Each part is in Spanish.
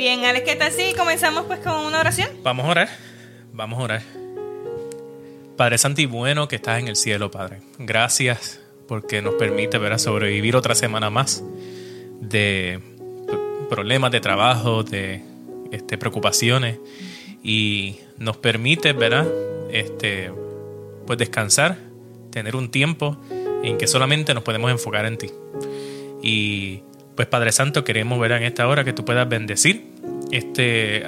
Bien, Alex, ¿qué tal si comenzamos pues con una oración? Vamos a orar. Vamos a orar. Padre Santo y bueno que estás en el cielo, Padre. Gracias porque nos permite ver a sobrevivir otra semana más de problemas de trabajo, de este, preocupaciones y nos permite, ¿verdad? Este, pues descansar, tener un tiempo en que solamente nos podemos enfocar en ti. Y pues Padre Santo, queremos ver en esta hora que tú puedas bendecir este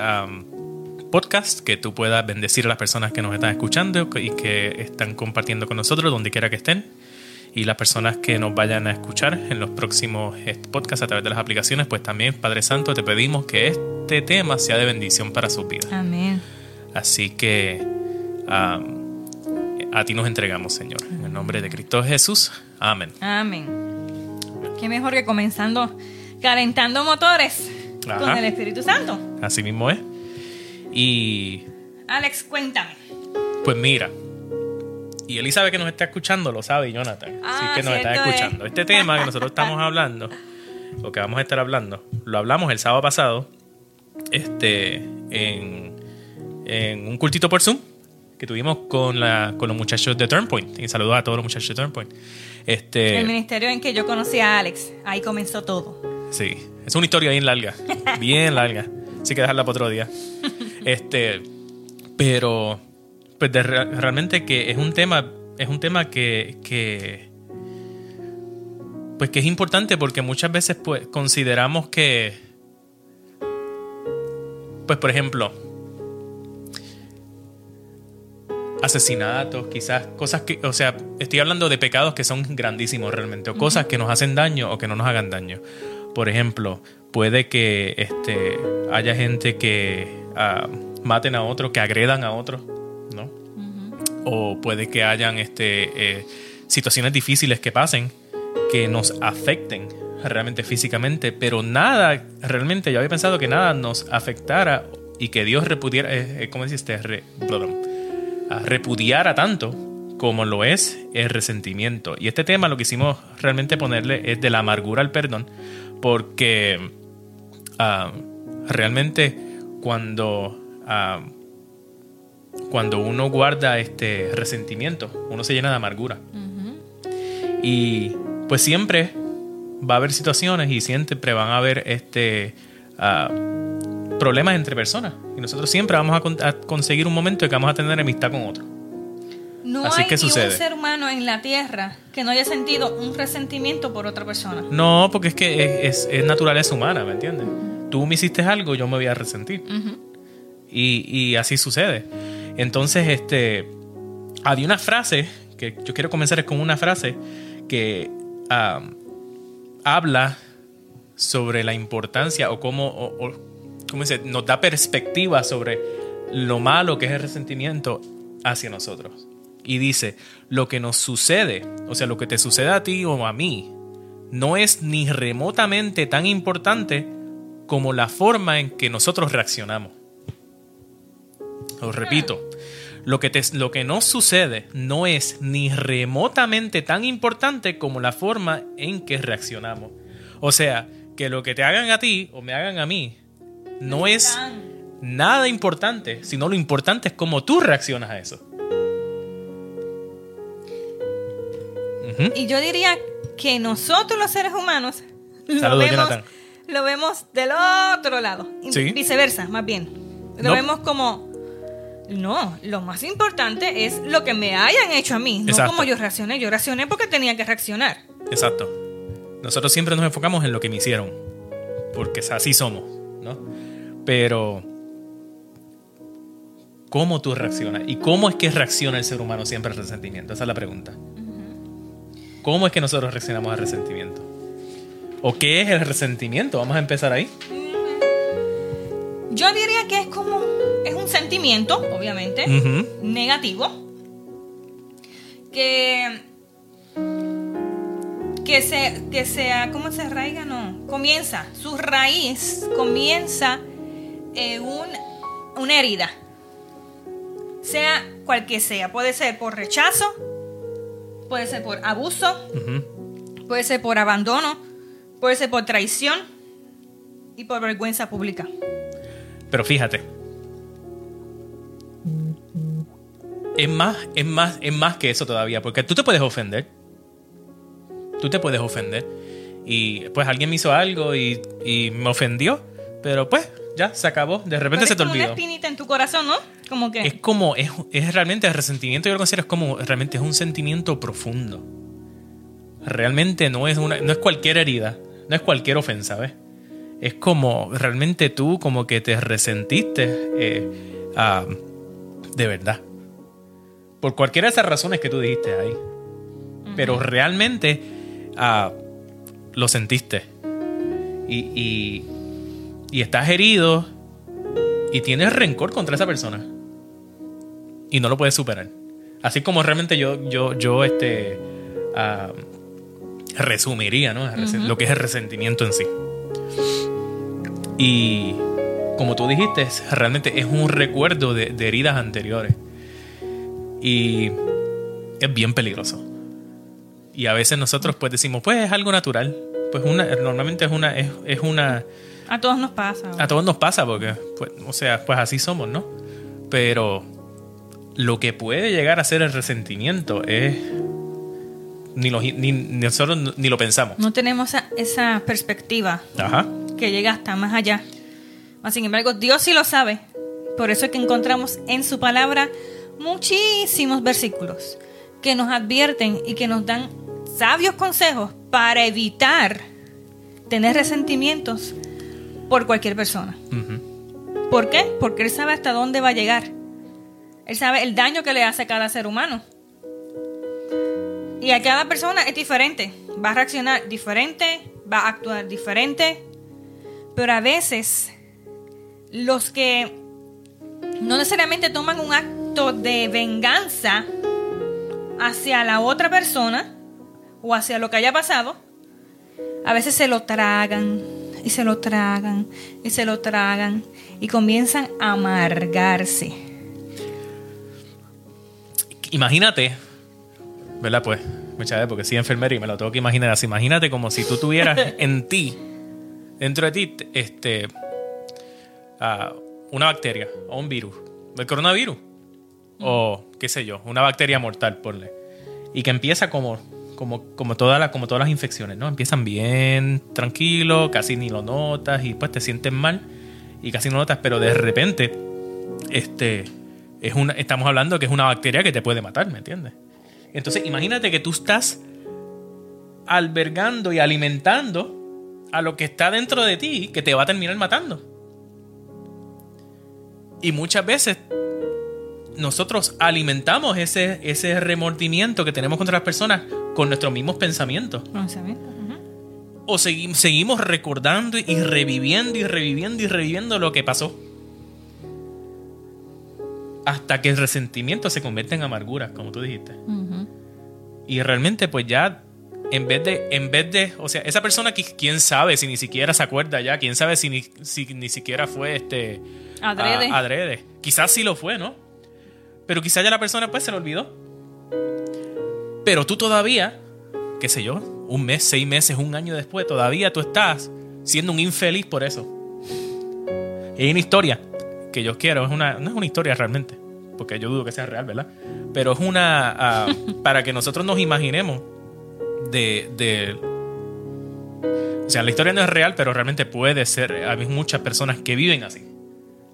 podcast, que tú puedas bendecir a las personas que nos están escuchando y que están compartiendo con nosotros donde quiera que estén. Y las personas que nos vayan a escuchar en los próximos eh, podcasts a través de las aplicaciones, pues también, Padre Santo, te pedimos que este tema sea de bendición para su vida. Amén. Así que a ti nos entregamos, Señor. En el nombre de Cristo Jesús. Amén. Amén. Qué mejor que comenzando calentando motores con el Espíritu Santo. Así mismo es. Y. Alex, cuéntame. Pues mira. Y Elizabeth que nos está escuchando lo sabe, Jonathan. Ah, que nos está escuchando. Este tema que nosotros estamos hablando, o que vamos a estar hablando, lo hablamos el sábado pasado. Este. En, en un cultito por Zoom que tuvimos con, la, con los muchachos de Turnpoint. Y saludos a todos los muchachos de Turnpoint. Este, el ministerio en que yo conocí a Alex. Ahí comenzó todo. Sí, es una historia bien larga. bien larga. Así que dejarla para otro día. Este, pero pues realmente que es un tema, es un tema que, que pues que es importante porque muchas veces pues consideramos que pues por ejemplo asesinatos, quizás cosas que, o sea, estoy hablando de pecados que son grandísimos realmente, o cosas que nos hacen daño o que no nos hagan daño. Por ejemplo, puede que este, haya gente que ah, maten a otro, que agredan a otro, ¿no? O puede que hayan este, eh, situaciones difíciles que pasen que nos afecten realmente físicamente, pero nada, realmente yo había pensado que nada nos afectara y que Dios repudiera, eh, eh ¿cómo deciste? Re, repudiara tanto como lo es el resentimiento. Y este tema lo que hicimos realmente ponerle es de la amargura al perdón, porque ah, realmente cuando, ah, cuando uno guarda este resentimiento, uno se llena de amargura. Y pues siempre va a haber situaciones y siempre van a haber este... Ah, problemas entre personas. Y nosotros siempre vamos a, conseguir un momento en que vamos a tener amistad con otro. No hay que un ser humano en la tierra que no haya sentido un resentimiento por otra persona. No, porque es que es, naturaleza humana, ¿me entiendes? Tú me hiciste algo, yo me voy a resentir. y, así sucede. Entonces, este, había una frase, que yo quiero comenzar con una frase que habla sobre la importancia o cómo, ¿cómo dice? nos da perspectiva sobre lo malo que es el resentimiento hacia nosotros. Y dice, lo que nos sucede, o sea, lo que te sucede a ti o a mí, no es ni remotamente tan importante como la forma en que nosotros reaccionamos. Os repito, lo que, te, lo que nos sucede no es ni remotamente tan importante como la forma en que reaccionamos. O sea, que lo que te hagan a ti o me hagan a mí no es nada importante, sino lo importante es cómo tú reaccionas a eso. Y yo diría que nosotros los seres humanos lo, vemos, del otro lado. Viceversa, más bien. Lo vemos como, no, lo más importante es lo que me hayan hecho a mí, no como yo reaccioné. Yo reaccioné porque tenía que reaccionar. Exacto. Nosotros siempre nos enfocamos en lo que me hicieron, porque así somos, ¿no? Pero, ¿cómo tú reaccionas? ¿Y cómo es que reacciona el ser humano siempre al resentimiento? Esa es la pregunta. ¿Cómo es que nosotros reaccionamos al resentimiento? ¿O qué es el resentimiento? Vamos a empezar ahí. Yo diría que es como, es un sentimiento, obviamente, negativo, que, que se, que sea, ¿cómo se arraiga? No, comienza, su raíz comienza eh, una herida, sea cual que sea, puede ser por rechazo, puede ser por abuso, puede ser por abandono, puede ser por traición y por vergüenza pública. Pero fíjate. Es más, es más, es más que eso todavía, porque tú te puedes ofender. Tú te puedes ofender. Y pues alguien me hizo algo y, me ofendió, pero pues ya se acabó. De repente se te olvidó. Una espinita en tu corazón, ¿no? Como que. Es como, es, es realmente el resentimiento, yo lo considero es como, realmente es un sentimiento profundo. Realmente no es, una, no es cualquier herida, no es cualquier ofensa, ¿ves? Es como realmente tú como que te resentiste eh, ah, de verdad. Por cualquiera de esas razones que tú dijiste ahí. Pero realmente ah, lo sentiste. Y, y, estás herido y tienes rencor contra esa persona. Y no lo puedes superar. Así como realmente yo, yo, yo este, ah, resumiría ¿no? lo que es el resentimiento en sí. Y como tú dijiste, realmente es un recuerdo de, heridas anteriores. Y es bien peligroso. Y a veces nosotros pues decimos, pues es algo natural. Pues una, normalmente es una, es, una... A todos nos pasa. A todos nos pasa porque, pues, o sea, pues así somos, ¿no? Pero lo que puede llegar a ser el resentimiento es ni, ni, nosotros ni lo pensamos. No tenemos esa, perspectiva Ajá que llega hasta más allá. Sin embargo, Dios sí lo sabe. Por eso es que encontramos en su palabra muchísimos versículos que nos advierten y que nos dan sabios consejos para evitar tener resentimientos por cualquier persona. ¿Por qué? Porque Él sabe hasta dónde va a llegar. Él sabe el daño que le hace a cada ser humano. Y a cada persona es diferente. Va a reaccionar diferente, va a actuar diferente, pero a veces los que no necesariamente toman un acto de venganza hacia la otra persona o hacia lo que haya pasado, a veces se lo tragan y se lo tragan y se lo tragan y comienzan a amargarse. Imagínate, ¿verdad? Pues, muchas veces, porque soy enfermera y me lo tengo que imaginar así. Imagínate como si tú tuvieras en ti dentro de ti este, una bacteria o un virus, el coronavirus, o qué sé yo, una bacteria mortal, porle, y que empieza como, como, como, todas como todas las infecciones, ¿no? Empiezan bien tranquilo, casi ni lo notas y pues te sientes mal y casi no notas, pero de repente, este, es una, estamos hablando que es una bacteria que te puede matar, ¿me entiendes? Entonces, imagínate que tú estás albergando y alimentando a lo que está dentro de ti que te va a terminar matando. Y muchas veces nosotros alimentamos ese, ese remordimiento que tenemos contra las personas con nuestros mismos pensamientos. O seguimos recordando y reviviendo y reviviendo y reviviendo lo que pasó. Hasta que el resentimiento se convierte en amargura, como tú dijiste. Y realmente pues ya en vez de, en vez de, o sea, esa persona que quién sabe si ni siquiera se acuerda ya, quién sabe si ni, si ni siquiera fue este adrede. adrede. Quizás sí lo fue, ¿no? Pero quizás ya la persona pues se lo olvidó. Pero tú todavía, qué sé yo, un mes, seis meses, un año después, todavía tú estás siendo un infeliz por eso. Y hay una historia que yo quiero, es una, no es una historia realmente, porque yo dudo que sea real, ¿verdad? Pero es una, ah, para que nosotros nos imaginemos de, O sea, la historia no es real, pero realmente puede ser. Hay muchas personas que viven así,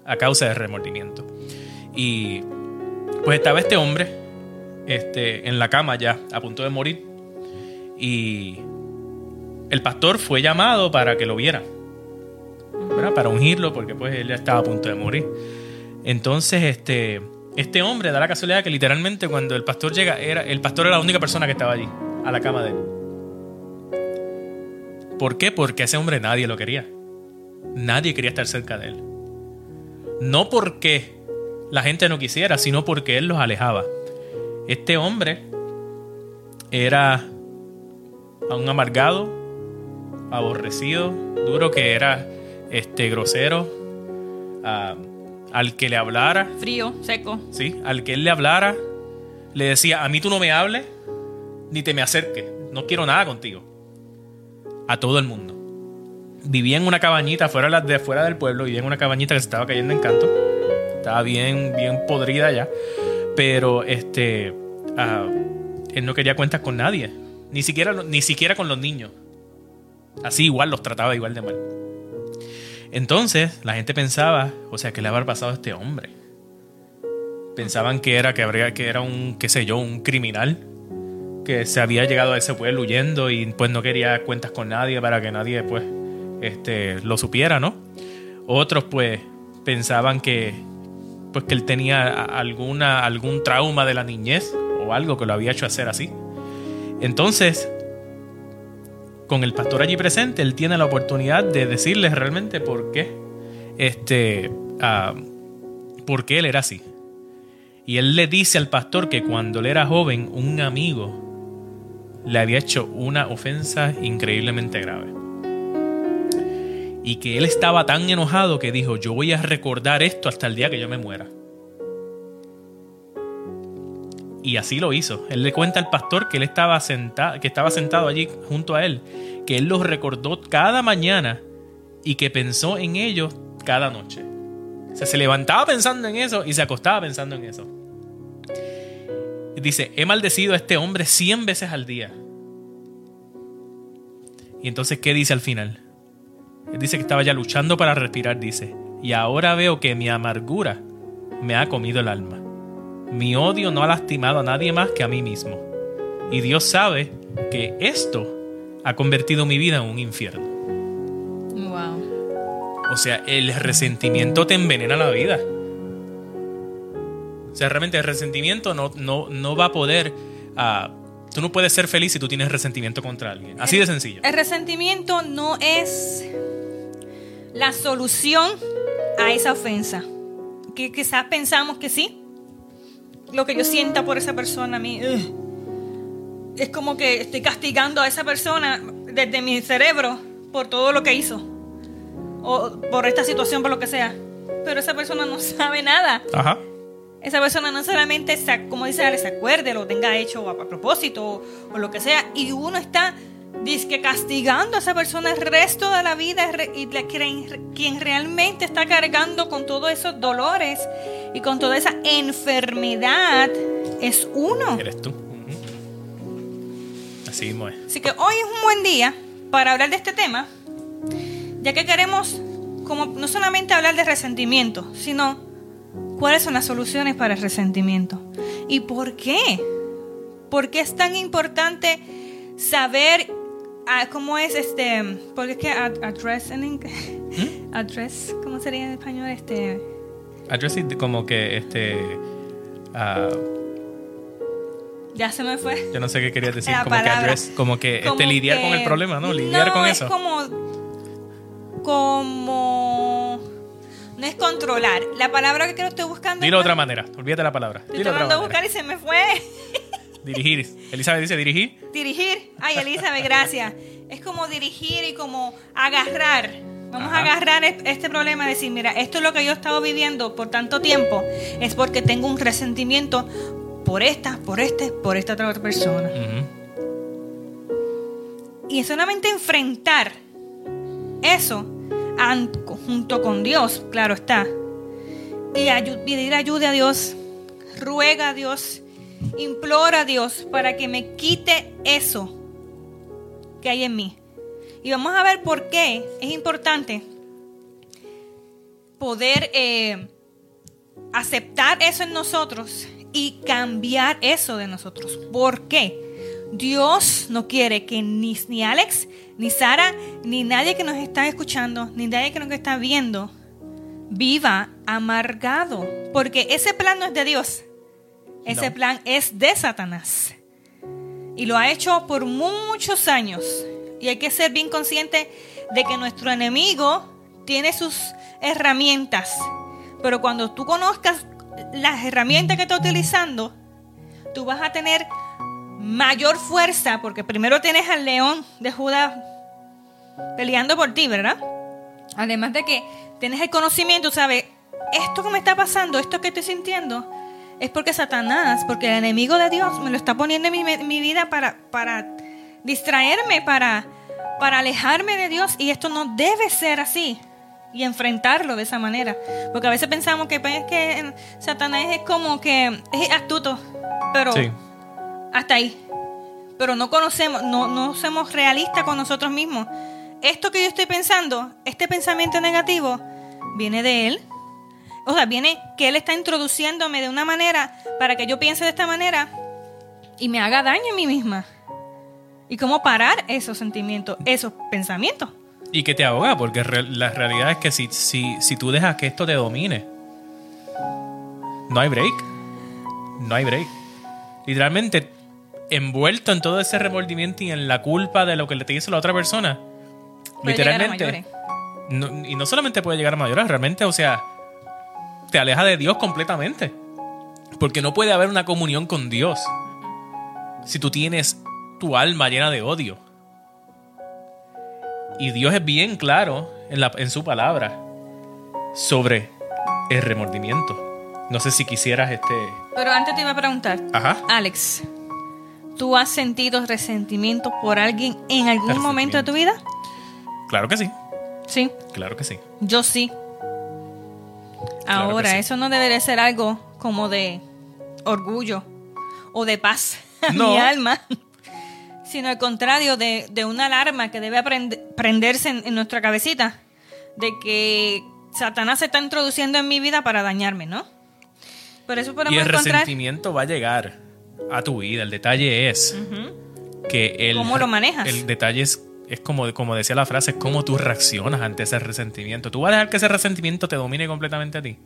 a causa del remordimiento. Y pues estaba este hombre este, en la cama ya, a punto de morir. Y el pastor fue llamado para que lo viera. Para ungirlo, porque pues él estaba a punto de morir. Entonces, este, este hombre da la casualidad que literalmente cuando el pastor llega, era, el pastor era la única persona que estaba allí a la cama de él. ¿Por qué? Porque ese hombre nadie lo quería. Nadie quería estar cerca de él. No porque la gente no quisiera, sino porque él los alejaba. Este hombre era un amargado, aborrecido, duro que era este grosero, al que le hablara. Frío, seco. Sí, al que él le hablara, le decía, a mí tú no me hables, ni te me acerques, no quiero nada contigo. A todo el mundo. vivía en una cabañita fuera de fuera del pueblo, vivía en una cabañita que se estaba cayendo en canto. Estaba bien, bien podrida ya. Pero este, ah, él no quería cuentas con nadie. Ni siquiera, ni siquiera con los niños. Así igual los trataba igual de mal. Entonces, la gente pensaba, o sea, ¿qué le habrá pasado a este hombre? Pensaban que era, que habría, que era un, qué sé yo, un criminal que se había llegado a ese pueblo huyendo y pues no quería cuentas con nadie para que nadie pues este, lo supiera, ¿no? Otros pues pensaban que pues que él tenía alguna, algún trauma de la niñez o algo que lo había hecho hacer así. Entonces, con el pastor allí presente, él tiene la oportunidad de decirles realmente por qué, este, uh, por qué él era así. Y él le dice al pastor que cuando él era joven, un amigo le había hecho una ofensa increíblemente grave. Y que él estaba tan enojado que dijo, yo voy a recordar esto hasta el día que yo me muera. Y así lo hizo. Él le cuenta al pastor que él estaba sentado, que estaba sentado allí junto a él, que él los recordó cada mañana y que pensó en ellos cada noche. O sea, se levantaba pensando en eso y se acostaba pensando en eso. dice, he maldecido a este hombre cien veces al día. Y entonces, ¿qué dice al final? Él dice que estaba ya luchando para respirar, dice, y ahora veo que mi amargura me ha comido el alma. Mi odio no ha lastimado a nadie más que a mí mismo. Y Dios sabe que esto ha convertido mi vida en un infierno. Wow. O sea, el resentimiento te envenena la vida. O sea, realmente el resentimiento no, no, no va a poder... Uh, tú no puedes ser feliz si tú tienes resentimiento contra alguien. Así de sencillo. El resentimiento no es la solución a esa ofensa. Que quizás pensamos que sí, lo que yo sienta por esa persona a mí. Es como que estoy castigando a esa persona desde mi cerebro por todo lo que hizo. O por esta situación, por lo que sea. Pero esa persona no sabe nada. Ajá. Esa persona no solamente, como dice se acuerde, lo tenga hecho a, propósito o, lo que sea. Y uno está que castigando a esa persona el resto de la vida y quien realmente está cargando con todos esos dolores y con toda esa enfermedad es uno. Eres tú. Así mismo es. Así que hoy es un buen día para hablar de este tema, ya que queremos como no solamente hablar de resentimiento, sino cuáles son las soluciones para el resentimiento y por qué. ¿Por qué es tan importante saber Ah, ¿Cómo es este? Porque es que address en ¿Mm? Address, ¿cómo sería en español? Este. Address como que este. Uh, ya se me fue. Yo no sé qué querías decir. como que address, como que este, lidiar con el problema, ¿no? Lidiar con eso. Es como. Como. No es controlar. La palabra que estoy buscando. Dilo de otra manera. Olvídate la palabra. Estoy tratando de buscar y se me fue. Dirigir. Elizabeth dice dirigir. Dirigir. Ay, Elizabeth, gracias. Es como dirigir y como agarrar. Vamos a agarrar este problema y decir, mira, esto es lo que yo he estado viviendo por tanto tiempo. Es porque tengo un resentimiento por esta, por este, por esta otra persona. Y es solamente enfrentar eso junto con Dios, claro está. Y pedir ayuda a Dios, ruega a Dios implora a Dios para que me quite eso que hay en mí. Y vamos a ver por qué es importante poder eh, aceptar eso en nosotros y cambiar eso de nosotros. ¿Por qué? Dios no quiere que ni, ni Alex, ni Sara, ni nadie que nos está escuchando, ni nadie que nos está viendo, viva amargado. Porque ese plan no es de Dios. Ese plan es de Satanás. Y lo ha hecho por muchos años. Y hay que ser bien consciente de que nuestro enemigo tiene sus herramientas. Pero cuando tú conozcas las herramientas que está utilizando, tú vas a tener mayor fuerza, porque primero tienes al león de Judá peleando por ti, ¿verdad? Además de que tienes el conocimiento, sabes, esto que me está pasando, esto que estoy sintiendo, es porque Satanás, porque el enemigo de Dios me lo está poniendo en mi, vida para, para distraerme, para, para alejarme de Dios y esto no debe ser así y enfrentarlo de esa manera. Porque a veces pensamos que, pues, que Satanás es como que es astuto, pero hasta ahí. Pero no conocemos, no, no somos realistas con nosotros mismos. Esto que yo estoy pensando, este pensamiento negativo, viene de él. O sea, viene que él está introduciéndome de una manera para que yo piense de esta manera y me haga daño a mí misma. ¿Y cómo parar esos sentimientos, esos pensamientos? Y que te ahoga, porque la realidad es que si, si, si tú dejas que esto te domine, no hay break. No hay break. Literalmente, envuelto en todo ese remordimiento y en la culpa de lo que le te hizo la otra persona, literalmente. y no solamente puede llegar a mayores, realmente, o sea, te aleja de Dios completamente. Porque no puede haber una comunión con Dios si tú tienes tu alma llena de odio. Y Dios es bien claro en, la, en su palabra sobre el remordimiento. No sé si quisieras este... Pero antes te iba a preguntar. Ajá. Alex, ¿tú has sentido resentimiento por alguien en algún momento de tu vida? Claro que sí. Sí. Claro que sí. Yo sí. Ahora, eso no debería ser algo como de orgullo o de paz a mi alma sino al contrario de, una alarma que debe prenderse en, nuestra cabecita, de que Satanás se está introduciendo en mi vida para dañarme, ¿no? Por eso podemos y el resentimiento va a llegar a tu vida. El detalle es que el... ¿Cómo lo manejas? El detalle es, es como, como decía la frase, es cómo tú reaccionas ante ese resentimiento. ¿Tú vas a dejar que ese resentimiento te domine completamente a ti?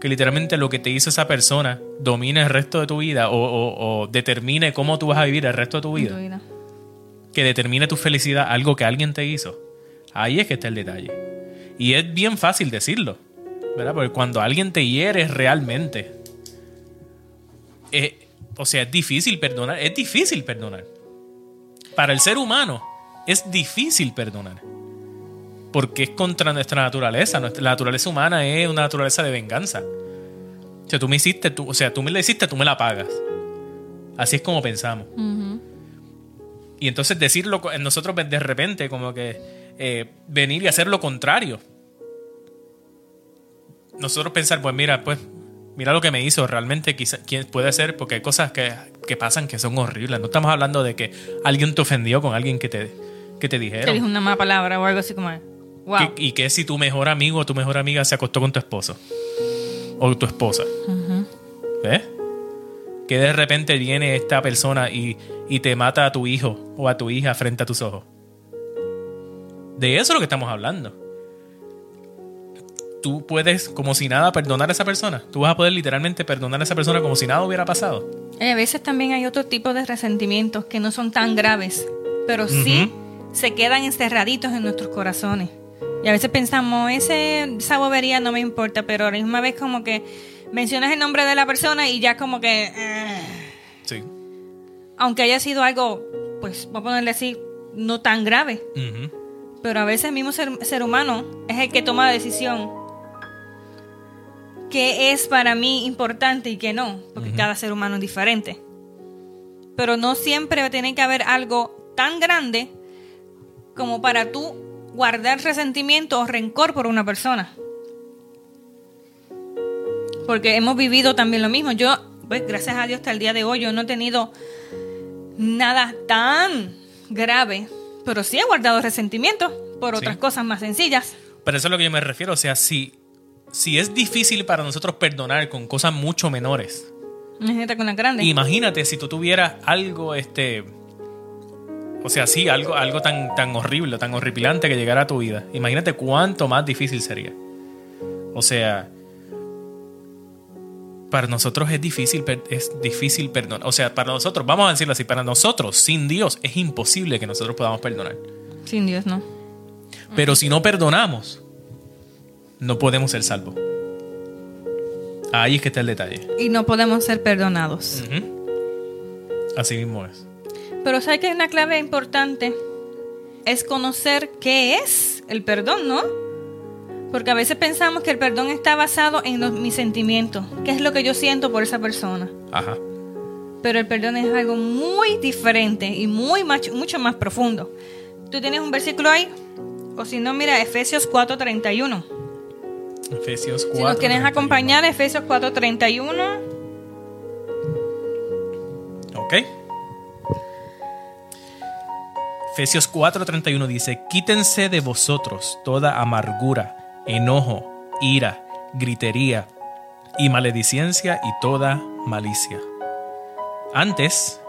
Que literalmente lo que te hizo esa persona domine el resto de tu vida o, determine cómo tú vas a vivir el resto de tu vida. Que determine tu felicidad, algo que alguien te hizo. Ahí es que está el detalle. Y es bien fácil decirlo, ¿verdad? Porque cuando alguien te hiere realmente, o sea, es difícil perdonar, es difícil perdonar. Para el ser humano es difícil perdonar porque es contra nuestra naturaleza. la naturaleza humana es una naturaleza de venganza. O sea, tú me hiciste, tú, o sea, tú me la hiciste, tú me la pagas. Así es como pensamos. Y entonces decirlo, nosotros de repente, como que eh, venir y hacer lo contrario. Nosotros pensar, pues mira, pues mira lo que me hizo, realmente quizá, quién puede ser, porque hay cosas que, que, pasan que son horribles. No estamos hablando de que alguien te ofendió con alguien que te, que te dijeron. Dijo una mala palabra o algo así como... ¿Y qué si tu mejor amigo o tu mejor amiga se acostó con tu esposo? O tu esposa. ¿Ves? Que de repente viene esta persona y, te mata a tu hijo o a tu hija frente a tus ojos. De eso es lo que estamos hablando. Tú puedes, como si nada, perdonar a esa persona. Tú vas a poder literalmente perdonar a esa persona como si nada hubiera pasado. a veces también hay otro tipo de resentimientos que no son tan graves, pero sí se quedan encerraditos en nuestros corazones. Y a veces pensamos, ese, esa bobería no me importa, pero a la misma vez como que mencionas el nombre de la persona y ya como que... Eh. sí. Aunque haya sido algo, pues, voy a ponerle así, no tan grave. Pero a veces el mismo ser, humano es el que toma la decisión que es para mí importante y que no, porque cada ser humano es diferente. Pero no siempre tiene que haber algo tan grande como para tú guardar resentimiento o rencor por una persona. Porque hemos vivido también lo mismo. Yo, pues gracias a Dios hasta el día de hoy, yo no he tenido nada tan grave, pero sí he guardado resentimiento por otras cosas más sencillas. Pero eso es lo que yo me refiero. O sea, si, si es difícil para nosotros perdonar con cosas mucho menores. Imagínate con las grandes. Imagínate si tú tuvieras algo, este o sea, sí, algo, algo tan, tan horrible, tan horripilante que llegara a tu vida. Imagínate cuánto más difícil sería. O sea, para nosotros es difícil, es difícil perdonar. O sea, para nosotros, vamos a decirlo así, para nosotros, sin Dios, es imposible que nosotros podamos perdonar. Sin Dios, no. Pero si no perdonamos, no podemos ser salvos. Ahí es que está el detalle. Y no podemos ser perdonados. Así mismo es. Pero ¿sabes que una clave importante? Es conocer qué es el perdón, ¿no? Porque a veces pensamos que el perdón está basado en mis sentimientos, qué es lo que yo siento por esa persona. Ajá. Pero el perdón es algo muy diferente y muy mucho más profundo. ¿Tú tienes un versículo ahí? O si no, mira, Efesios 4:31. Efesios 4. Si nos quieres acompañar, Efesios 4:31. Ok. Efesios 4:31 dice, quítense de vosotros toda amargura, enojo, ira, gritería y maledicencia y toda malicia. Antes,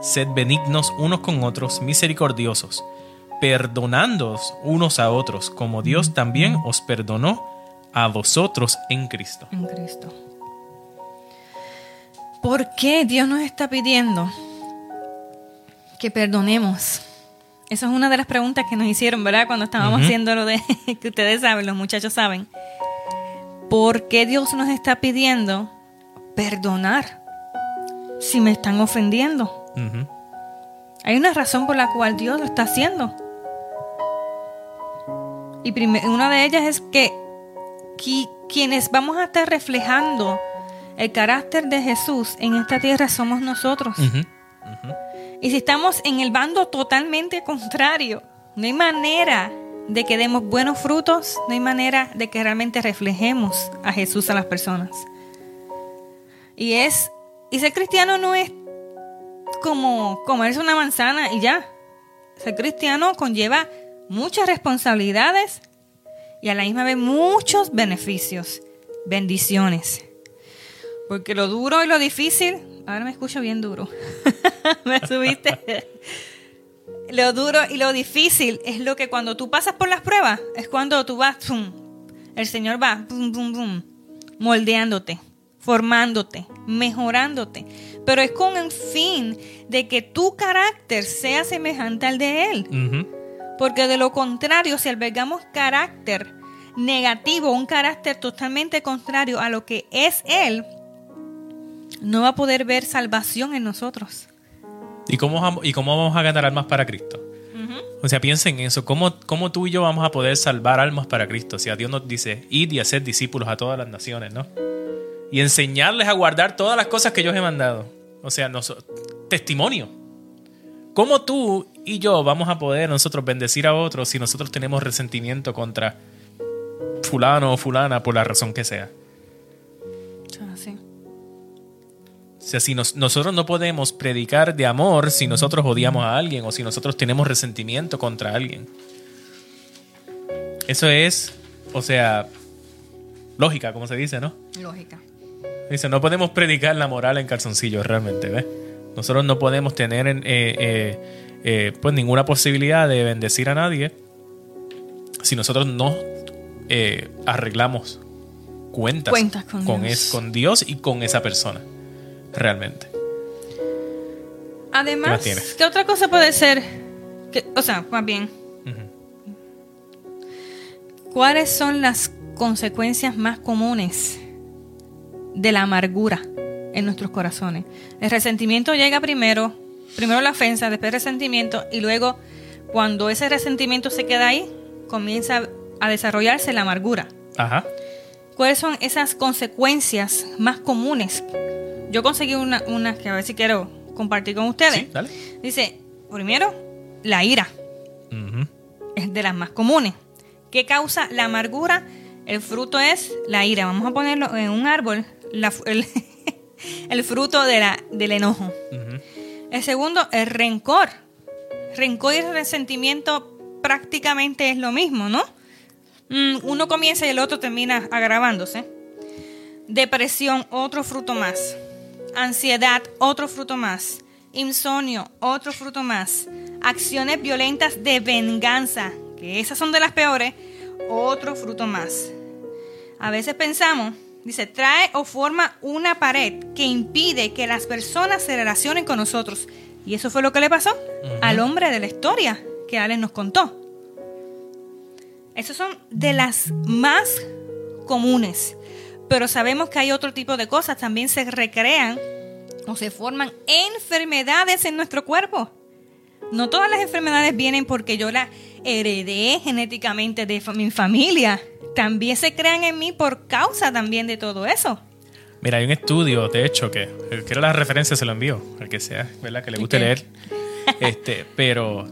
sed benignos unos con otros, misericordiosos, perdonándoos unos a otros, como Dios también os perdonó a vosotros en Cristo. En Cristo. ¿Por qué Dios nos está pidiendo que perdonemos? Esa es una de las preguntas que nos hicieron, ¿verdad? Cuando estábamos haciendo lo de que ustedes saben, los muchachos saben. ¿Por qué Dios nos está pidiendo perdonar si me están ofendiendo? Hay una razón por la cual Dios lo está haciendo. Y una de ellas es que quienes vamos a estar reflejando el carácter de Jesús en esta tierra somos nosotros. Y si estamos en el bando totalmente contrario, no hay manera de que demos buenos frutos, no hay manera de que realmente reflejemos a Jesús a las personas. Y es, y ser cristiano no es como comerse una manzana y ya. Ser cristiano conlleva muchas responsabilidades y a la misma vez muchos beneficios, bendiciones. Porque lo duro y lo difícil Ahora me escucho bien duro. me subiste. lo duro y lo difícil es lo que cuando tú pasas por las pruebas, es cuando tú vas, el Señor va, moldeándote, formándote, mejorándote. Pero es con el fin de que tu carácter sea semejante al de Él. Porque de lo contrario, si albergamos carácter negativo, un carácter totalmente contrario a lo que es Él, no va a poder ver salvación en nosotros. ¿Y cómo, y cómo vamos a ganar almas para Cristo? O sea, piensen en eso. ¿Cómo, ¿Cómo tú y yo vamos a poder salvar almas para Cristo? O sea, Dios nos dice, id y hacer discípulos a todas las naciones, ¿no? Y enseñarles a guardar todas las cosas que yo os he mandado. O sea, testimonio. ¿Cómo tú y yo vamos a poder nosotros bendecir a otros si nosotros tenemos resentimiento contra fulano o fulana por la razón que sea? Sea, si nosotros no podemos predicar de amor si nosotros odiamos a alguien o si nosotros tenemos resentimiento contra alguien. Eso es, o sea, lógica, como se dice, ¿no? Lógica. Dice, no podemos predicar la moral en calzoncillos realmente, ¿ves? Nosotros no podemos tener eh, eh, eh, pues ninguna posibilidad de bendecir a nadie si nosotros no arreglamos cuentas, con, con, con Dios y con esa persona realmente. Además, ¿qué, otra cosa puede ser? Que, o sea, más bien, ¿cuáles son las consecuencias más comunes de la amargura en nuestros corazones? El resentimiento llega primero, primero la ofensa, después el resentimiento y luego cuando ese resentimiento se queda ahí, comienza a desarrollarse la amargura. Ajá. ¿Cuáles son esas consecuencias más comunes yo conseguí una, una que a ver si quiero compartir con ustedes. Dice, primero, la ira. Es de las más comunes. ¿Qué causa la amargura? El fruto es la ira. Vamos a ponerlo en un árbol, el, fruto de la, del enojo. El segundo, el rencor. Rencor y resentimiento prácticamente es lo mismo, ¿no? Mm, uno comienza y el otro termina agravándose. Depresión, otro fruto más. Ansiedad, otro fruto más. Insomnio, otro fruto más. Acciones violentas de venganza, que esas son de las peores, otro fruto más. A veces pensamos, dice, trae o forma una pared que impide que las personas se relacionen con nosotros. Y eso fue lo que le pasó al hombre de la historia que Alex nos contó. Esas son de las más comunes pero sabemos que hay otro tipo de cosas. También se recrean o se forman enfermedades en nuestro cuerpo. No todas las enfermedades vienen porque yo las heredé genéticamente de mi familia. También se crean en mí por causa también de todo eso. Mira, hay un estudio, de hecho, que quiero las referencias, se lo envío, al que sea, ¿verdad? Que le guste leer. Este, pero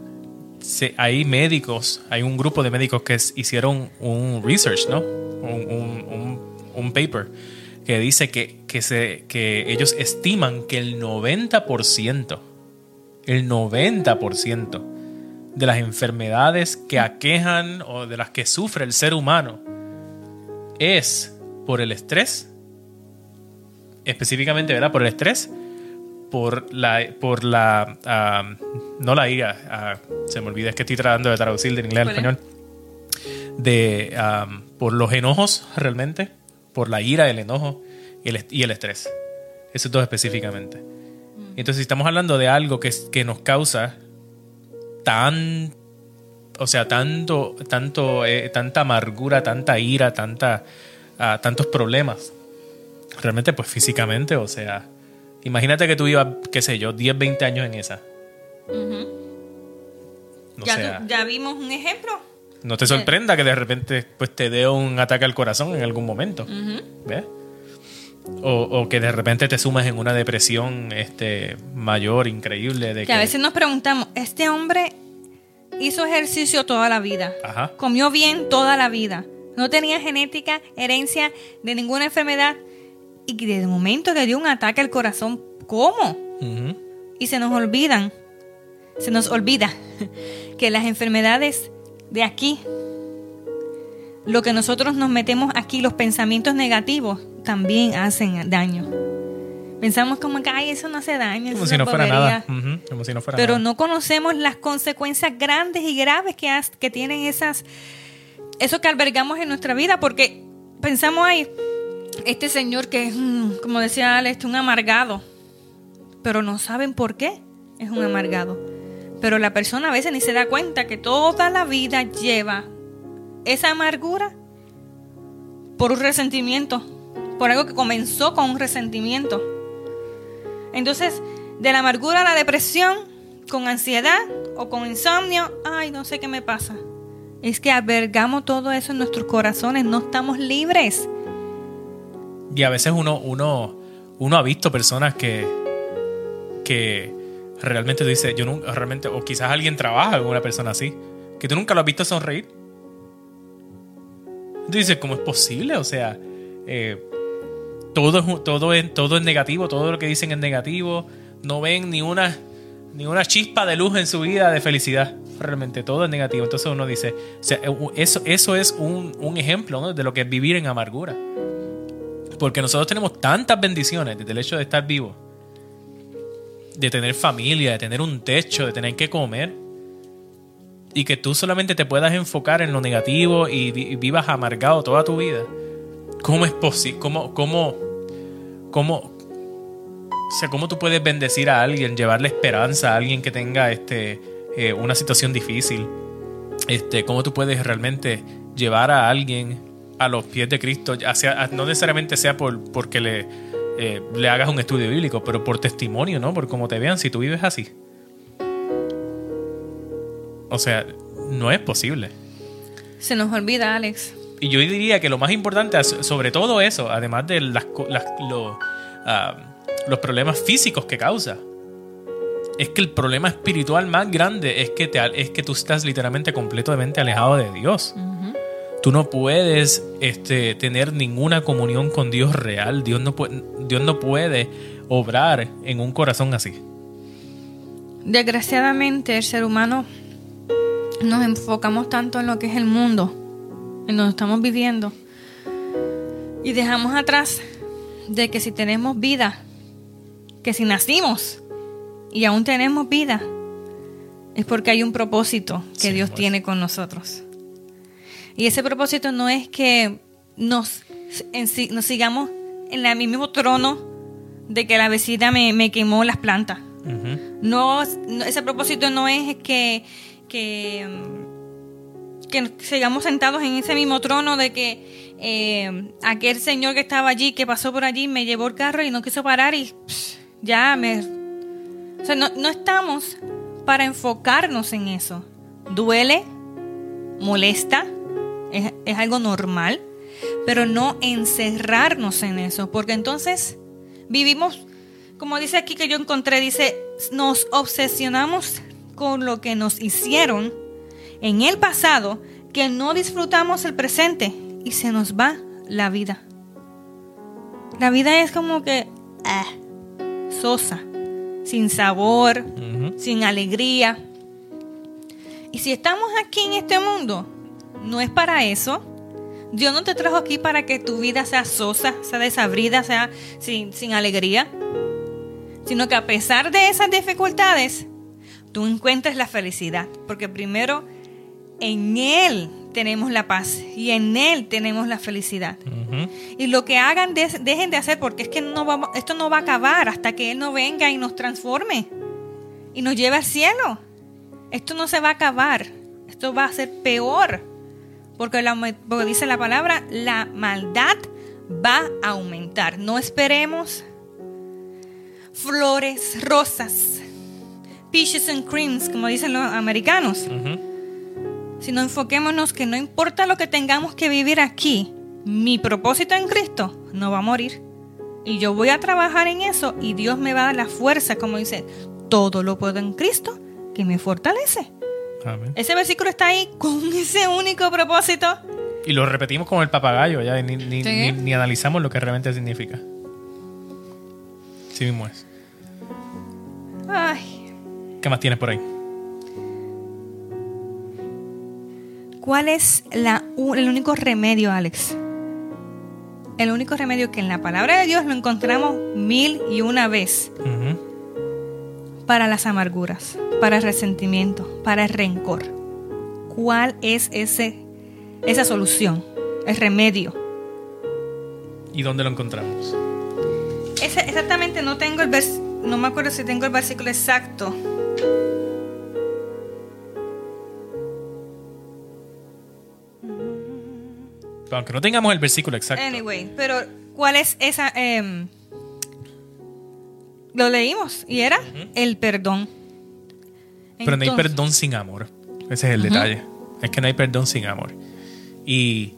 hay médicos, hay un grupo de médicos que hicieron un research, ¿no? Un, un, paper que dice que, que, se, que ellos estiman que el 90%, el 90% de las enfermedades que aquejan o de las que sufre el ser humano es por el estrés, específicamente, ¿verdad? Por el estrés, por la, por la, ah, no la ira, ah, se me olvida, es que estoy tratando de traducir de inglés al español, de, ah, por los enojos realmente, por la ira, el enojo y el, y el estrés. Eso todo específicamente. Mm. Entonces, si estamos hablando de algo que, que nos causa tan, o sea, tanto, tanto, eh, tanta amargura, tanta ira, tanta, tantos problemas, realmente pues físicamente, o sea, imagínate que tú ibas, qué sé yo, 10, 20 años en esa. ya, vimos un ejemplo. No te sorprenda que de repente pues te dé un ataque al corazón en algún momento. ¿Ves? O, que de repente te sumas en una depresión este, mayor, increíble. De que, a veces nos preguntamos, este hombre hizo ejercicio toda la vida, comió bien toda la vida, no tenía genética, herencia de ninguna enfermedad, y de momento le dio un ataque al corazón. ¿Cómo? Y se nos olvidan, se nos olvida que las enfermedades de aquí, lo que nosotros nos metemos aquí, los pensamientos negativos, también hacen daño. Pensamos como que, ay, eso no hace daño. Como si no fuera nada. Pero no conocemos las consecuencias grandes y graves que, que tienen esas, eso que albergamos en nuestra vida, porque pensamos ahí, este señor que es, como decía Alex, un amargado, pero no saben por qué es un amargado. Pero la persona a veces ni se da cuenta que toda la vida lleva esa amargura por un resentimiento, por algo que comenzó con un resentimiento. Entonces, de la amargura a la depresión, con ansiedad o con insomnio, ay, no sé qué me pasa. Es que albergamos todo eso en nuestros corazones, no estamos libres. Y a veces uno, uno, uno ha visto personas que, que realmente dice, yo nunca, realmente, o quizás alguien trabaja con una persona así, que tú nunca lo has visto sonreír. Tú dices, ¿cómo es posible? O sea, eh, todo todo, es, todo es negativo, todo lo que dicen es negativo, no ven ni una, ni una chispa de luz en su vida de felicidad. Realmente todo es negativo. Entonces uno dice, eso, eso es un, ejemplo de lo que es vivir en amargura. Porque nosotros tenemos tantas bendiciones desde el hecho de estar vivos, de tener familia, de tener un techo, de tener que comer, y que tú solamente te puedas enfocar en lo negativo y, vivas amargado toda tu vida. ¿Cómo es posible? ¿Cómo, cómo, cómo, sea, ¿cómo tú puedes bendecir a alguien, llevarle esperanza a alguien que tenga este, eh, una situación difícil? Este, ¿Cómo tú puedes realmente llevar a alguien a los pies de Cristo? no necesariamente sea por, porque le, eh, le hagas un estudio bíblico, pero por testimonio, ¿no? Por cómo te vean, si tú vives así. O sea, no es posible. Se nos olvida, Alex. Y yo diría que lo más importante, sobre todo eso, además de las, ah, los problemas físicos que causa, es que el problema espiritual más grande es que, te, es que tú estás literalmente completamente alejado de Dios. Tú no puedes este, tener ninguna comunión con Dios real. Dios no, puede, Dios no puede obrar en un corazón así. Desgraciadamente el ser humano nos enfocamos tanto en lo que es el mundo en donde estamos viviendo. Y dejamos atrás de que si tenemos vida, que si nacimos y aún tenemos vida, es porque hay un propósito que Dios pues. tiene con nosotros. Y ese propósito no es que nos, nos sigamos en el mismo trono de que la vecina me, quemó las plantas. no, ese propósito no es que, que que sigamos sentados en ese mismo trono de que eh, aquel señor que estaba allí, que pasó por allí, me llevó el carro y no quiso parar y ya me... O sea, no, no estamos para enfocarnos en eso. Duele, molesta, es, es algo normal, pero no encerrarnos en eso, porque entonces vivimos, como dice aquí que yo encontré, dice, nos obsesionamos con lo que nos hicieron en el pasado que no disfrutamos el presente y se nos va la vida. La vida es como que ah, sosa, sin sabor, sin alegría. Y si estamos aquí en este mundo, no es para eso. Dios no te trajo aquí para que tu vida sea sosa, sea desabrida, sea sin, sin alegría. Sino que a pesar de esas dificultades, tú encuentres la felicidad. Porque primero en Él tenemos la paz y en Él tenemos la felicidad. Y lo que hagan, dejen de hacer, porque es que no vamos, esto no va a acabar hasta que Él no venga y nos transforme y nos lleve al cielo. Esto no se va a acabar, esto va a ser peor, porque, porque dice la palabra, la maldad va a aumentar. No esperemos flores, rosas, peaches and creams, como dicen los americanos sino enfoquémonos que no importa lo que tengamos que vivir aquí, mi propósito en Cristo no va a morir. Y yo voy a trabajar en eso y Dios me va a dar la fuerza, como dice, todo lo puedo en Cristo que me fortalece. Ese versículo está ahí con ese único propósito. Y lo repetimos como el papagayo, ya ni, ni, analizamos lo que realmente significa. Sí mismo es. Ay. ¿Qué más tienes por ahí? ¿Cuál es la, el único remedio, Alex? El único remedio que en la palabra de Dios lo encontramos mil y una vez. Para las amarguras, para el resentimiento, para el rencor. ¿Cuál es ese, esa solución? El remedio. ¿Y dónde lo encontramos? exactamente, no tengo el vers no me acuerdo si tengo el versículo exacto. Aunque no tengamos el versículo exacto. Anyway, pero ¿cuál es esa? Em, lo leímos y era el perdón. Pero no hay perdón sin amor. Ese es el detalle. Es que no hay perdón sin amor. Y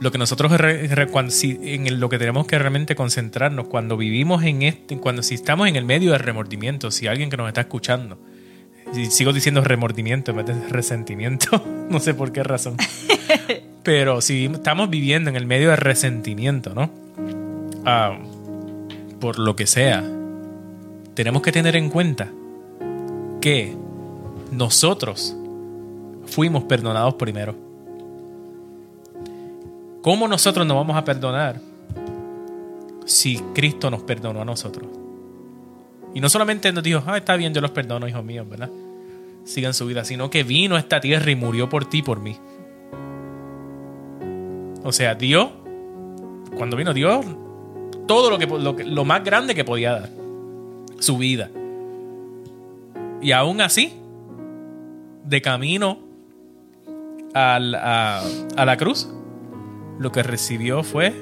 lo que nosotros en lo que tenemos que realmente concentrarnos cuando vivimos en este, cuando si estamos en el medio de remordimiento, si alguien que nos está escuchando, y sigo diciendo remordimiento en vez de resentimiento, no sé por qué razón. Pero si estamos viviendo en el medio de resentimiento, ¿no? Ah, por lo que sea, tenemos que tener en cuenta que nosotros fuimos perdonados primero. ¿Cómo nosotros nos vamos a perdonar si Cristo nos perdonó a nosotros? Y no solamente nos dijo, ah, está bien, yo los perdono, hijos míos, ¿verdad? Sigan su vida, sino que vino a esta tierra y murió por ti, por mí. O sea, Dios, cuando vino Dios, todo lo, que, lo, más grande que podía dar, su vida. Y aún así, de camino a, a la cruz, lo que recibió fue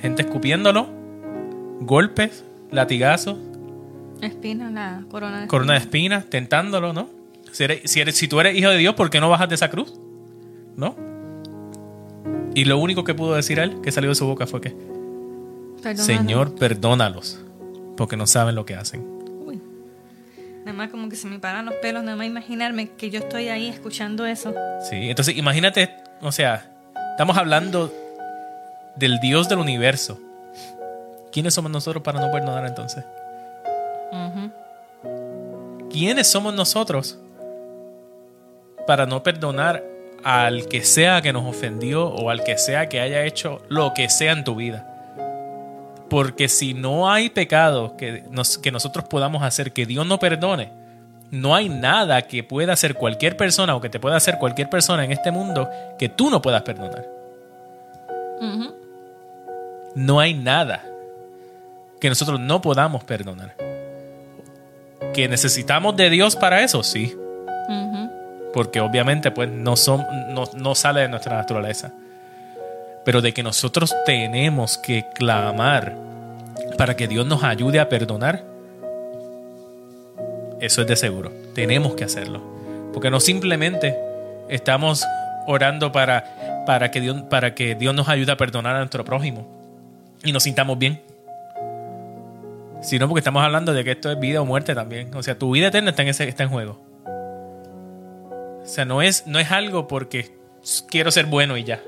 gente escupiéndolo, golpes, latigazos. Espinas, la corona de Corona de espinas, tentándolo, ¿no? Si, si, si tú eres hijo de Dios, ¿por qué no bajas de esa cruz? ¿No? Y lo único que pudo decir él, que salió de su boca, fue que, Señor, perdónalos, porque no saben lo que hacen. Nada más como que se me paran los pelos, nada más imaginarme que yo estoy ahí escuchando eso. Sí, entonces imagínate, o sea, estamos hablando del Dios del universo. ¿Quiénes somos nosotros para no perdonar entonces? ¿Quiénes somos nosotros para no perdonar al que sea que nos ofendió o al que sea que haya hecho lo que sea en tu vida. Porque si no hay pecado que, que nosotros podamos hacer que Dios no perdone, no hay nada que pueda hacer cualquier persona o que te pueda hacer cualquier persona en este mundo que tú no puedas perdonar. No hay nada que nosotros no podamos perdonar. ¿Que necesitamos de Dios para eso? Sí porque obviamente pues no, son, no, sale de nuestra naturaleza. Pero de que nosotros tenemos que clamar para que Dios nos ayude a perdonar, eso es de seguro. Tenemos que hacerlo. Porque no simplemente estamos orando para, para, que, Dios, para que Dios nos ayude a perdonar a nuestro prójimo y nos sintamos bien. Sino porque estamos hablando de que esto es vida o muerte también. O sea, tu vida eterna está en, ese, está en juego. O sea, no es, no es algo porque quiero ser bueno y ya.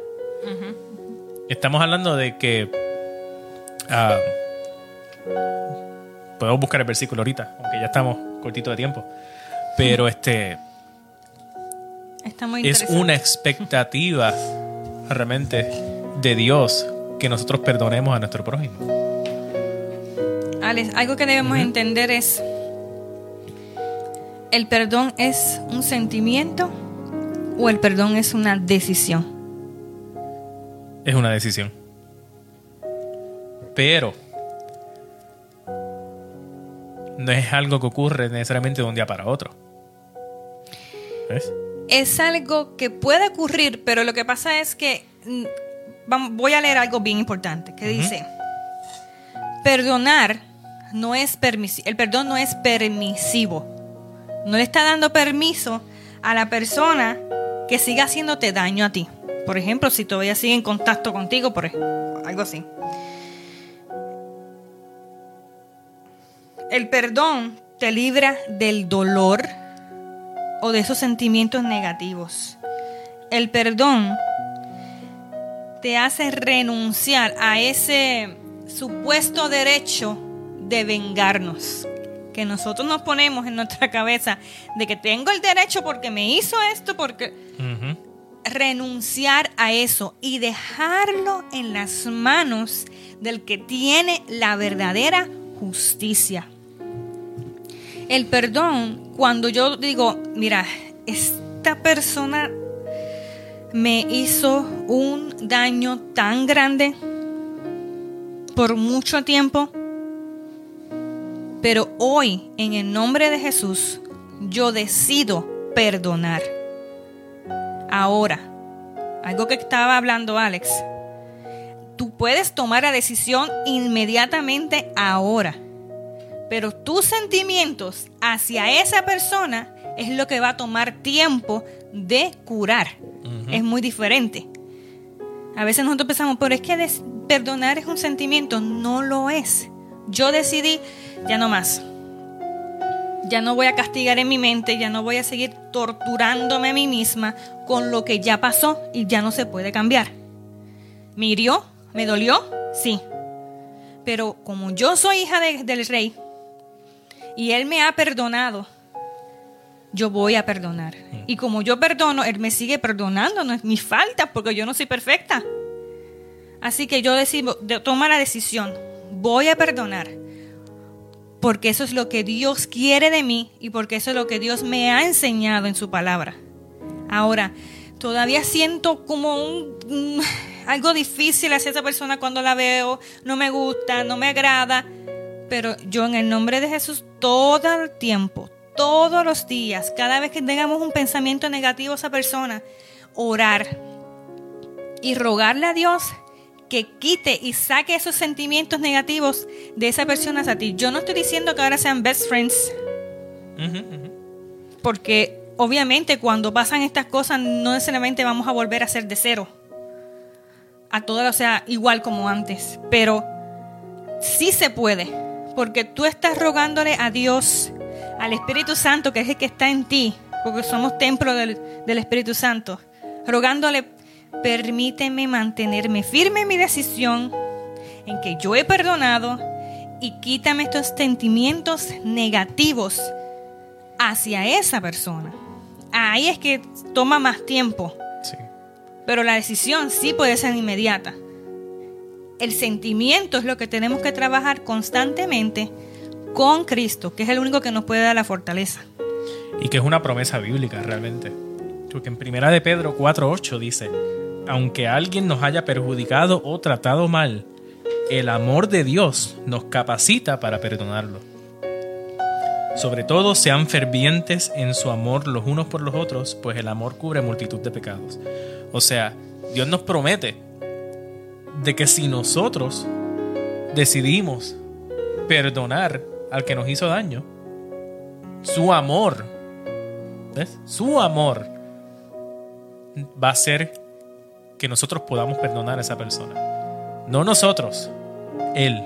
Estamos hablando de que... Uh, podemos buscar el versículo ahorita, aunque ya estamos cortito de tiempo. Pero este... es una expectativa realmente de Dios que nosotros perdonemos a nuestro prójimo. Alex, algo que debemos entender es, ¿el perdón es un sentimiento o el perdón es una decisión? Es una decisión. Pero no es algo que ocurre necesariamente de un día para otro. ¿Ves? Es algo que puede ocurrir, pero lo que pasa es que mm, voy a leer algo bien importante que dice, perdonar no es permisivo, el perdón no es permisivo. No le está dando permiso a la persona que siga haciéndote daño a ti. Por ejemplo, si todavía sigue en contacto contigo, por algo así. El perdón te libra del dolor o de esos sentimientos negativos. El perdón te hace renunciar a ese supuesto derecho de vengarnos que nosotros nos ponemos en nuestra cabeza de que tengo el derecho porque me hizo esto, porque renunciar a eso y dejarlo en las manos del que tiene la verdadera justicia. El perdón, cuando yo digo, mira, esta persona me hizo un daño tan grande por mucho tiempo, pero hoy, en el nombre de Jesús, yo decido perdonar. Ahora, algo que estaba hablando Alex, tú puedes tomar la decisión inmediatamente ahora, pero tus sentimientos hacia esa persona es lo que va a tomar tiempo de curar es muy diferente. A veces nosotros pensamos, pero es que perdonar es un sentimiento. No lo es. Yo decidí, ya no más. Ya no voy a castigar en mi mente, ya no voy a seguir torturándome a mí misma con lo que ya pasó y ya no se puede cambiar. ¿Me hirió? ¿Me dolió? Sí. Pero como yo soy hija del rey y él me ha perdonado, yo voy a perdonar. Mm. Y como yo perdono, Él me sigue perdonando, no es mi falta, porque yo no soy perfecta. Así que yo decido, toma la decisión, voy a perdonar, porque eso es lo que Dios quiere de mí y porque eso es lo que Dios me ha enseñado en su palabra. Ahora, todavía siento como un, algo difícil hacia esa persona cuando la veo, no me gusta, no me agrada, pero yo en el nombre de Jesús todo el tiempo, todos los días, cada vez que tengamos un pensamiento negativo a esa persona, orar y rogarle a Dios que quite y saque esos sentimientos negativos de esa persona a ti. Yo no estoy diciendo que ahora sean best friends, porque obviamente cuando pasan estas cosas no necesariamente vamos a volver a ser de cero, a todo o sea, igual como antes, pero sí se puede, porque tú estás rogándole a Dios al Espíritu Santo, que es el que está en ti, porque somos templo del, Espíritu Santo, rogándole, permíteme mantenerme firme en mi decisión, en que yo he perdonado, y quítame estos sentimientos negativos hacia esa persona. Ahí es que toma más tiempo. Pero la decisión sí puede ser inmediata. El sentimiento es lo que tenemos que trabajar constantemente con Cristo, que es el único que nos puede dar la fortaleza. Y que es una promesa bíblica realmente. Porque en primera de Pedro 4.8 dice, aunque alguien nos haya perjudicado o tratado mal, el amor de Dios nos capacita para perdonarlo. Sobre todo sean fervientes en su amor los unos por los otros, pues el amor cubre multitud de pecados. O sea, Dios nos promete de que si nosotros decidimos perdonar al que nos hizo daño. Su amor, ¿ves? Su amor va a ser que nosotros podamos perdonar a esa persona. No nosotros, Él.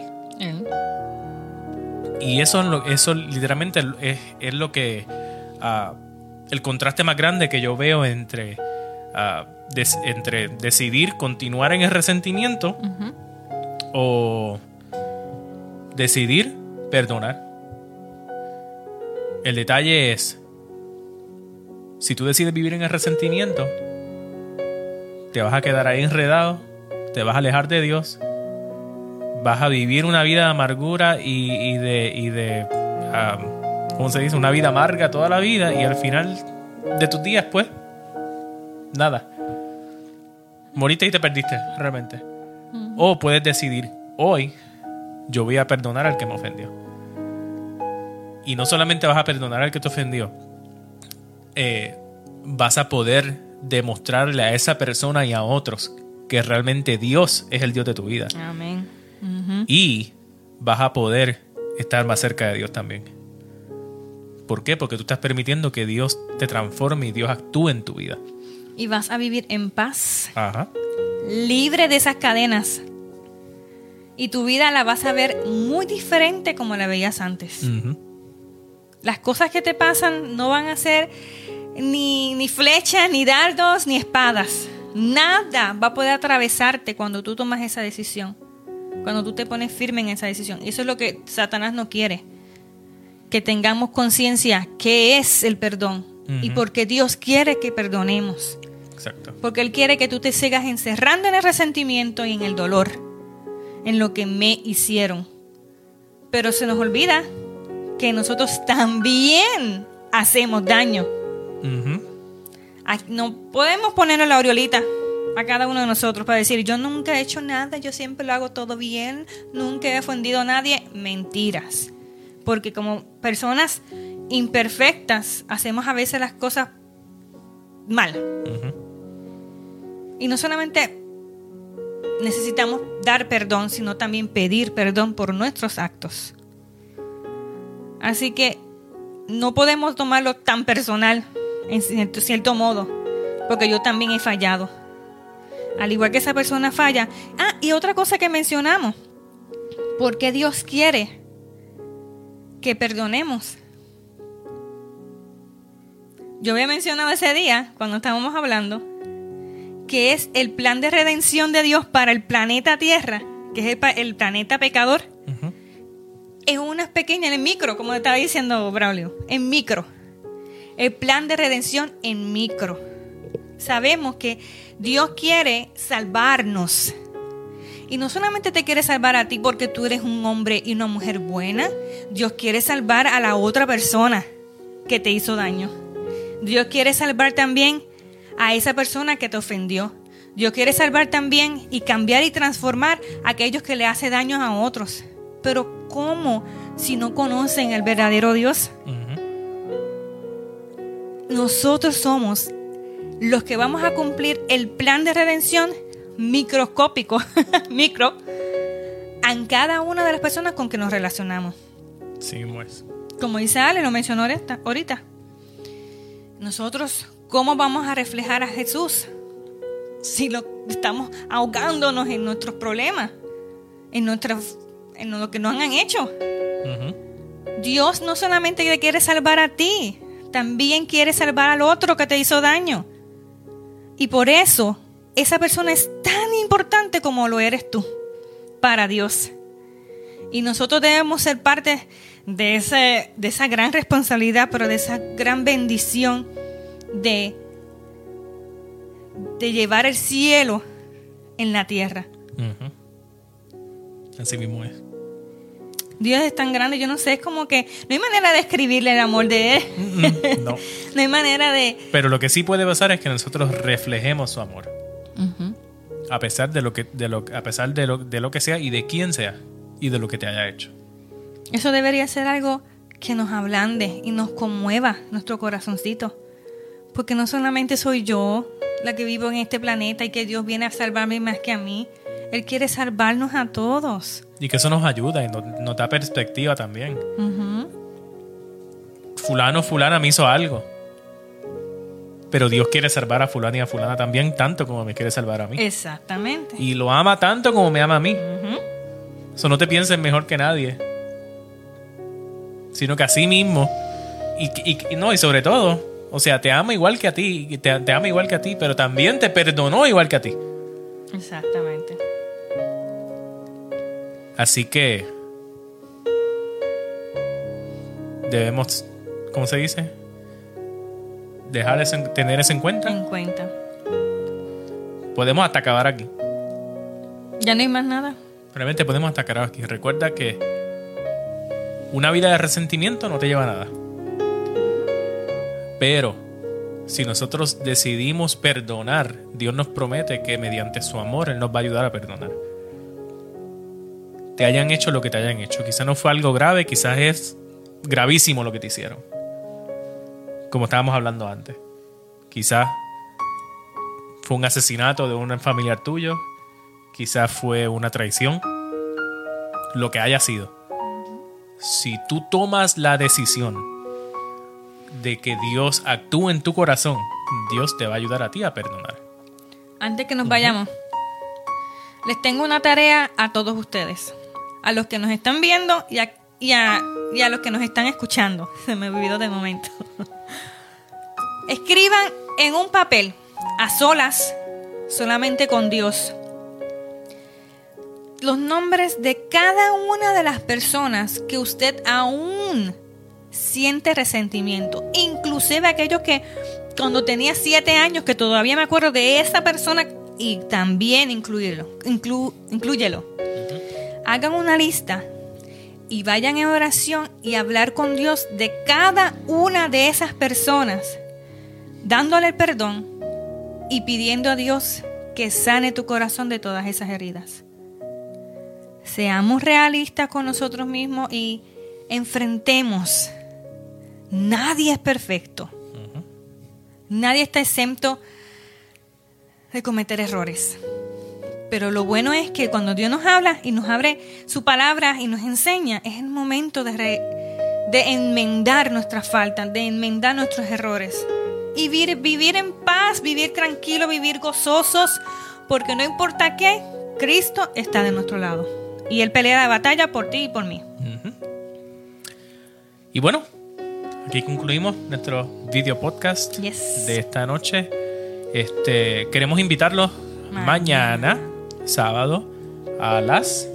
Y eso, eso literalmente es, lo que ah, el contraste más grande que yo veo entre, ah, entre decidir continuar en el resentimiento o decidir perdonar. El detalle es, si tú decides vivir en el resentimiento, te vas a quedar ahí enredado, te vas a alejar de Dios, vas a vivir una vida de amargura y, de, y de ¿cómo se dice? Una vida amarga toda la vida y al final de tus días, pues, nada. Moriste y te perdiste, realmente. O puedes decidir, hoy yo voy a perdonar al que me ofendió. Y no solamente vas a perdonar al que te ofendió, eh, vas a poder demostrarle a esa persona y a otros que realmente Dios es el Dios de tu vida. Amén. Y vas a poder estar más cerca de Dios también. ¿Por qué? Porque tú estás permitiendo que Dios te transforme y Dios actúe en tu vida. Y vas a vivir en paz. Libre de esas cadenas. Y tu vida la vas a ver muy diferente como la veías antes. Las cosas que te pasan no van a ser ni, ni flechas, ni dardos, ni espadas. Nada va a poder atravesarte cuando tú tomas esa decisión. Cuando tú te pones firme en esa decisión. Y eso es lo que Satanás no quiere. Que tengamos conciencia qué es el perdón. Y porque Dios quiere que perdonemos. Exacto. Porque Él quiere que tú te sigas encerrando en el resentimiento y en el dolor. En lo que me hicieron. Pero se nos olvida que nosotros también hacemos daño. No podemos ponernos la aureolita a cada uno de nosotros para decir, yo nunca he hecho nada, yo siempre lo hago todo bien, nunca he ofendido a nadie. Mentiras. Porque como personas imperfectas hacemos a veces las cosas mal. Y no solamente necesitamos dar perdón, sino también pedir perdón por nuestros actos. Así que no podemos tomarlo tan personal, en cierto, modo, porque yo también he fallado. Al igual que esa persona falla. Ah, y otra cosa que mencionamos, porque Dios quiere que perdonemos. Yo había mencionado ese día, cuando estábamos hablando, que es el plan de redención de Dios para el planeta Tierra, que es el, planeta pecador es una pequeña, en micro, como estaba diciendo Braulio, en micro. El plan de redención en micro. Sabemos que Dios quiere salvarnos. Y no solamente te quiere salvar a ti porque tú eres un hombre y una mujer buena. Dios quiere salvar a la otra persona que te hizo daño. Dios quiere salvar también a esa persona que te ofendió. Dios quiere salvar también y cambiar y transformar a aquellos que le hacen daño a otros. Pero ¿cómo si no conocen el verdadero Dios? Nosotros somos los que vamos a cumplir el plan de redención microscópico, micro, en cada una de las personas con que nos relacionamos. Sí, pues. Como dice Ale, lo mencionó ahorita. Nosotros, ¿cómo vamos a reflejar a Jesús? Si lo estamos ahogándonos en nuestros problemas, en nuestras en lo que nos han hecho. Dios no solamente te quiere salvar a ti, también quiere salvar al otro que te hizo daño. Y por eso esa persona es tan importante como lo eres tú para Dios. Y nosotros debemos ser parte de, ese, de esa gran responsabilidad, pero de esa gran bendición de, de llevar el cielo en la tierra. Así mismo es. Dios es tan grande, yo no sé, es como que no hay manera de describirle el amor de Él. No. no hay manera de... Pero lo que sí puede pasar es que nosotros reflejemos su amor. A pesar de lo que, de lo, a pesar de lo, de lo que sea y de quién sea y de lo que te haya hecho. Eso debería ser algo que nos ablande y nos conmueva nuestro corazoncito. Porque no solamente soy yo la que vivo en este planeta y que Dios viene a salvarme más que a mí. Él quiere salvarnos a todos. Y que eso nos ayuda y nos, da perspectiva también. Fulano, fulana me hizo algo. Pero Dios quiere salvar a fulano y a fulana también tanto como me quiere salvar a mí. Exactamente. Y lo ama tanto como me ama a mí. Eso no te pienses mejor que nadie. Sino que así mismo. Y, y, no, y sobre todo, O sea, te ama igual que a ti, te, te ama igual que a ti, pero también te perdonó igual que a ti. Exactamente. Así que debemos, ¿cómo se dice? Dejar ese, tener eso en cuenta. En cuenta. Podemos hasta acabar aquí. Ya no hay más nada. Realmente podemos hasta acabar aquí. Recuerda que una vida de resentimiento no te lleva a nada. Pero si nosotros decidimos perdonar, Dios nos promete que mediante su amor Él nos va a ayudar a perdonar. Te hayan hecho lo que te hayan hecho. Quizás no fue algo grave, quizás es gravísimo lo que te hicieron. Como estábamos hablando antes. Quizás fue un asesinato de un familiar tuyo. Quizás fue una traición. Lo que haya sido. Si tú tomas la decisión de que Dios actúe en tu corazón, Dios te va a ayudar a ti a perdonar. Antes que nos vayamos, les tengo una tarea a todos ustedes, a los que nos están viendo y a, y a, los que nos están escuchando. Se me olvidó de momento. Escriban en un papel, a solas, solamente con Dios, los nombres de cada una de las personas que usted aún siente resentimiento, inclusive aquellos que cuando tenía siete años, que todavía me acuerdo de esa persona y también incluirlo, incluyelo. Hagan una lista y vayan en oración y hablar con Dios de cada una de esas personas, dándole el perdón y pidiendo a Dios que sane tu corazón de todas esas heridas. Seamos realistas con nosotros mismos y enfrentemos Nadie es perfecto. Nadie está exento de cometer errores. Pero lo bueno es que cuando Dios nos habla y nos abre su palabra y nos enseña, es el momento de, de enmendar nuestras faltas, de enmendar nuestros errores. Y vivir, vivir en paz, vivir tranquilo, vivir gozosos, porque no importa qué, Cristo está de nuestro lado. Y Él pelea la batalla por ti y por mí. Y bueno, aquí concluimos nuestro video podcast de esta noche. Este, queremos invitarlos mañana. Sábado, a las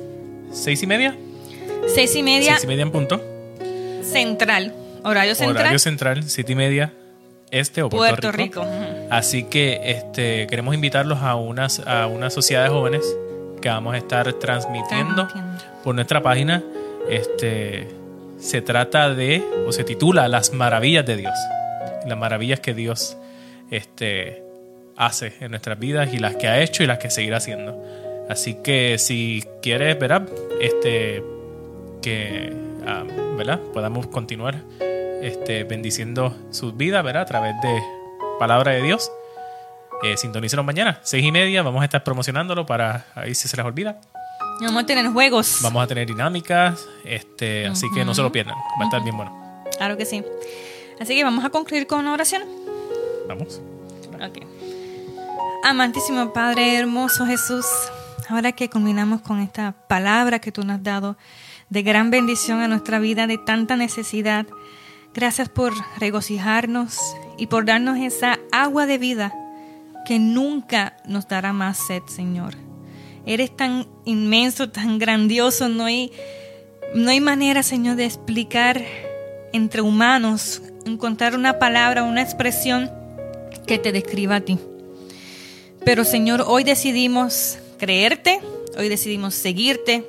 seis y media. Seis y media. Seis y media en punto. Central. Horario central. Horario central, siete y media este o Puerto, Rico. Así que este, queremos invitarlos a unas, a una sociedad de jóvenes que vamos a estar transmitiendo, transmitiendo. por nuestra página. Este, se trata de, o se titula Las maravillas de Dios. Las maravillas que Dios este, hace en nuestras vidas y las que ha hecho y las que seguirá haciendo. Así que si quieres, ¿verdad? Este, que ah, ¿verdad? podamos continuar este, bendiciendo sus vidas ¿verdad? a través de palabra de Dios. Eh, sintonícenos mañana, seis y media. Vamos a estar promocionándolo para ahí si se les olvida. Vamos a tener juegos. Vamos a tener dinámicas, este, así que no se lo pierdan. Va a estar bien bueno. Claro que sí. Así que vamos a concluir con una oración. Vamos. Ok. Amantísimo Padre, hermoso Jesús, ahora que culminamos con esta palabra que tú nos has dado de gran bendición a nuestra vida, de tanta necesidad, gracias por regocijarnos y por darnos esa agua de vida que nunca nos dará más sed, Señor. Eres tan inmenso, tan grandioso, no hay, no hay manera, Señor, de explicar entre humanos, encontrar una palabra, una expresión que te describa a ti. Pero Señor, hoy decidimos creerte, hoy decidimos seguirte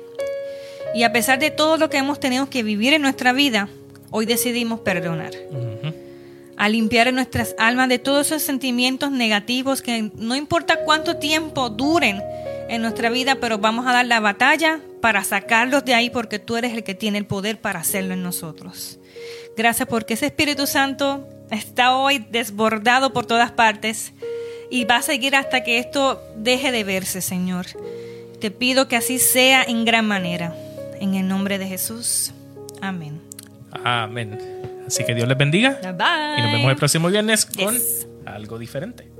y a pesar de todo lo que hemos tenido que vivir en nuestra vida, hoy decidimos perdonar. A limpiar nuestras almas de todos esos sentimientos negativos que no importa cuánto tiempo duren, en nuestra vida, pero vamos a dar la batalla para sacarlos de ahí porque tú eres el que tiene el poder para hacerlo en nosotros. Gracias porque ese Espíritu Santo está hoy desbordado por todas partes y va a seguir hasta que esto deje de verse, Señor. Te pido que así sea en gran manera. En el nombre de Jesús. Amén. Amén. Así que Dios les bendiga. Bye. Y nos vemos el próximo viernes con algo diferente.